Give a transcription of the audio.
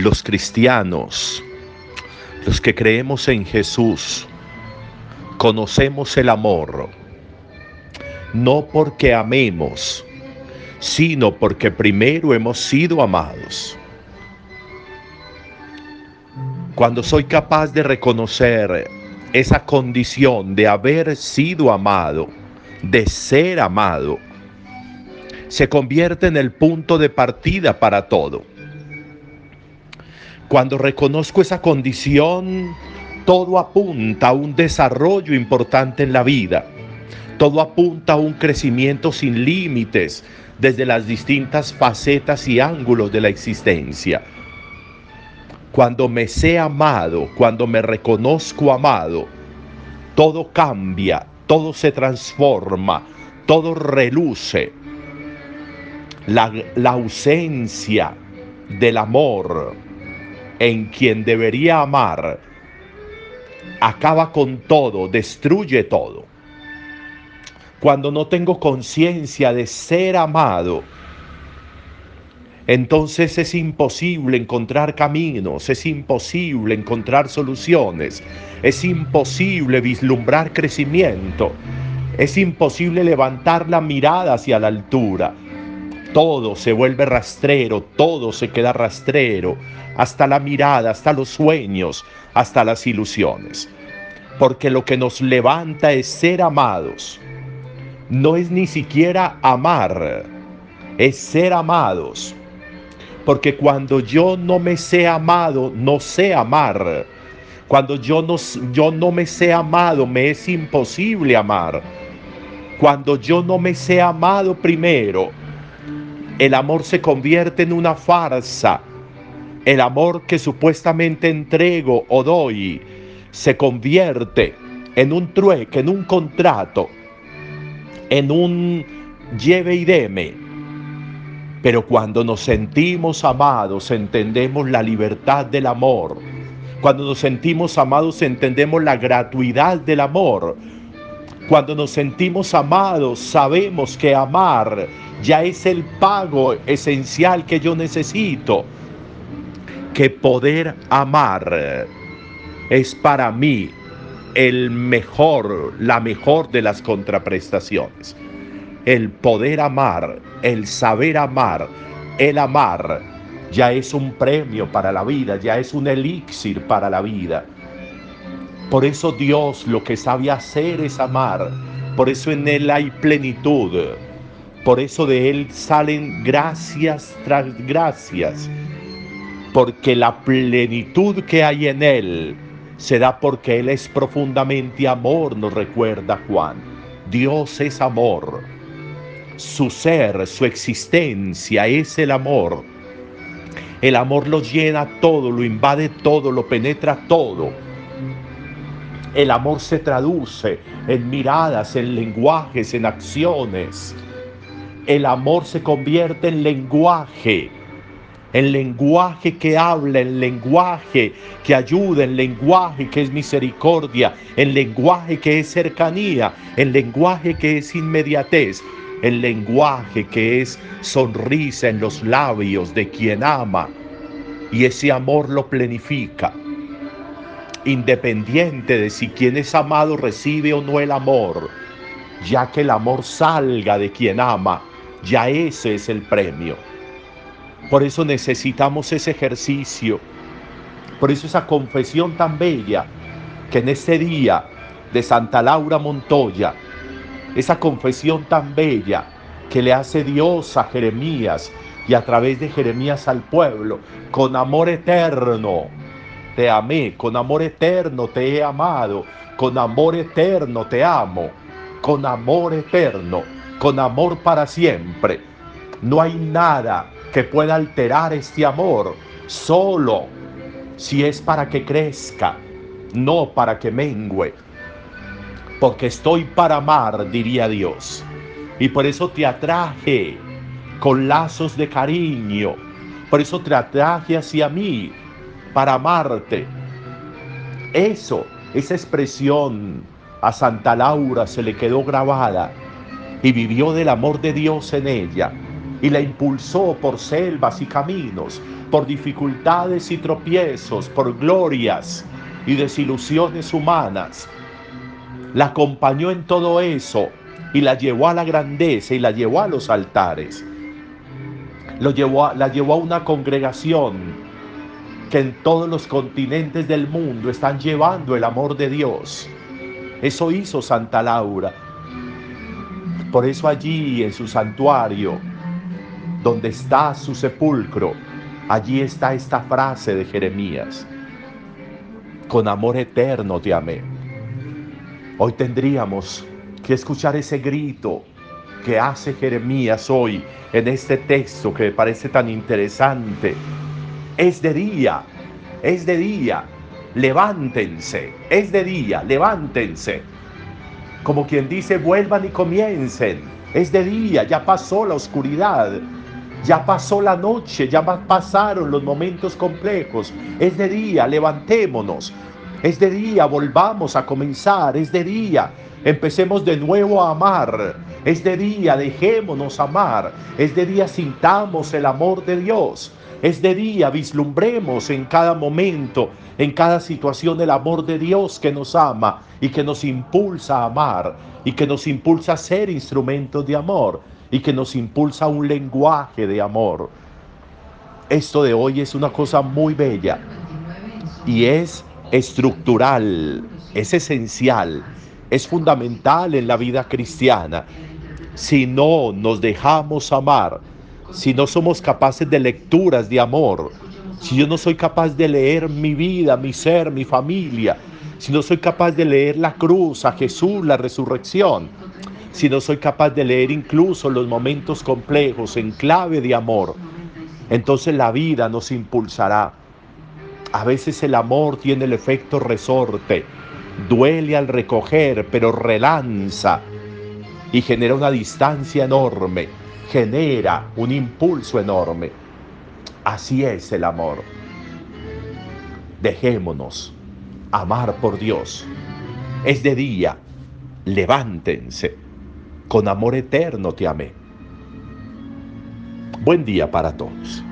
los cristianos, los que creemos en Jesús, conocemos el amor, no porque amemos, sino porque primero hemos sido amados. Cuando soy capaz de reconocer esa condición de haber sido amado, de ser amado, se convierte en el punto de partida para todo. Cuando reconozco esa condición, todo apunta a un desarrollo importante en la vida. Todo apunta a un crecimiento sin límites desde las distintas facetas y ángulos de la existencia. Cuando me sé amado, cuando me reconozco amado, todo cambia, todo se transforma, todo reluce. La, ausencia del amor en quien debería amar, acaba con todo, destruye todo. Cuando no tengo conciencia de ser amado, entonces es imposible encontrar caminos, es imposible encontrar soluciones, es imposible vislumbrar crecimiento, es imposible levantar la mirada hacia la altura. Todo se vuelve rastrero, todo se queda rastrero, hasta la mirada, hasta los sueños, hasta las ilusiones. Porque lo que nos levanta es ser amados. No es ni siquiera amar, es ser amados. Porque cuando yo no me sé amado, no sé amar. Cuando yo no, yo no me sé amado, me es imposible amar. Cuando yo no me sé amado primero, el amor se convierte en una farsa el amor que supuestamente entrego o doy se convierte en un trueque, en un contrato, en un lleve y deme. Pero cuando nos sentimos amados, entendemos la libertad del amor. Cuando nos sentimos amados, entendemos la gratuidad del amor. Cuando nos sentimos amados, sabemos que amar ya es el pago esencial que yo necesito que poder amar es para mí el mejor, la mejor de las contraprestaciones. El poder amar, el saber amar, el amar, ya es un premio para la vida, ya es un elixir para la vida. Por eso Dios lo que sabe hacer es amar. Por eso en Él hay plenitud. Por eso de Él salen gracias tras gracias porque la plenitud que hay en Él se da porque Él es profundamente amor, nos recuerda Juan. Dios es amor. Su ser, su existencia es el amor. El amor lo llena todo, lo invade todo, lo penetra todo. El amor se traduce en miradas, en lenguajes, en acciones. El amor se convierte en lenguaje el lenguaje que habla, el lenguaje que ayuda, el lenguaje que es misericordia, el lenguaje que es cercanía, el lenguaje que es inmediatez, el lenguaje que es sonrisa en los labios de quien ama y ese amor lo plenifica. Independiente de si quien es amado recibe o no el amor, ya que el amor salga de quien ama, ya ese es el premio. Por eso necesitamos ese ejercicio, por eso esa confesión tan bella que en este día de Santa Laura Montoya, esa confesión tan bella que le hace Dios a Jeremías y a través de Jeremías al pueblo, con amor eterno te amé, con amor eterno te he amado, con amor eterno te amo, con amor eterno, con amor para siempre. No hay nada que pueda alterar este amor, solo si es para que crezca, no para que mengüe. Porque estoy para amar, diría Dios. Y por eso te atraje con lazos de cariño. Por eso te atraje hacia mí, para amarte. Eso, esa expresión a Santa Laura se le quedó grabada y vivió del amor de Dios en ella y la impulsó por selvas y caminos, por dificultades y tropiezos, por glorias y desilusiones humanas. La acompañó en todo eso y la llevó a la grandeza y la llevó a los altares. La llevó a una congregación que en todos los continentes del mundo están llevando el amor de Dios. Eso hizo Santa Laura. Por eso allí en su santuario, donde está su sepulcro, allí está esta frase de Jeremías. Con amor eterno te amé. Hoy tendríamos que escuchar ese grito que hace Jeremías hoy en este texto que me parece tan interesante. Es de día, es de día, levántense, es de día, levántense. Como quien dice, vuelvan y comiencen. Es de día, ya pasó la oscuridad, ya pasó la noche, ya pasaron los momentos complejos. Es de día, levantémonos. Es de día, volvamos a comenzar. Es de día, empecemos de nuevo a amar. Es de día, dejémonos amar. Es de día, sintamos el amor de Dios. Es de día, vislumbremos en cada momento, en cada situación el amor de Dios que nos ama y que nos impulsa a amar y que nos impulsa a ser instrumentos de amor y que nos impulsa un lenguaje de amor. Esto de hoy es una cosa muy bella y es estructural, es esencial, es fundamental en la vida cristiana. Si no nos dejamos amar, si no somos capaces de lecturas de amor, si yo no soy capaz de leer mi vida, mi ser, mi familia, si no soy capaz de leer la cruz, a Jesús, la resurrección, si no soy capaz de leer incluso los momentos complejos en clave de amor, entonces la vida nos impulsará. A veces el amor tiene el efecto resorte, duele al recoger, pero relanza y genera una distancia enorme genera un impulso enorme. Así es el amor. Dejémonos amar por Dios. Es de día. Levántense. Con amor eterno te amé. Buen día para todos.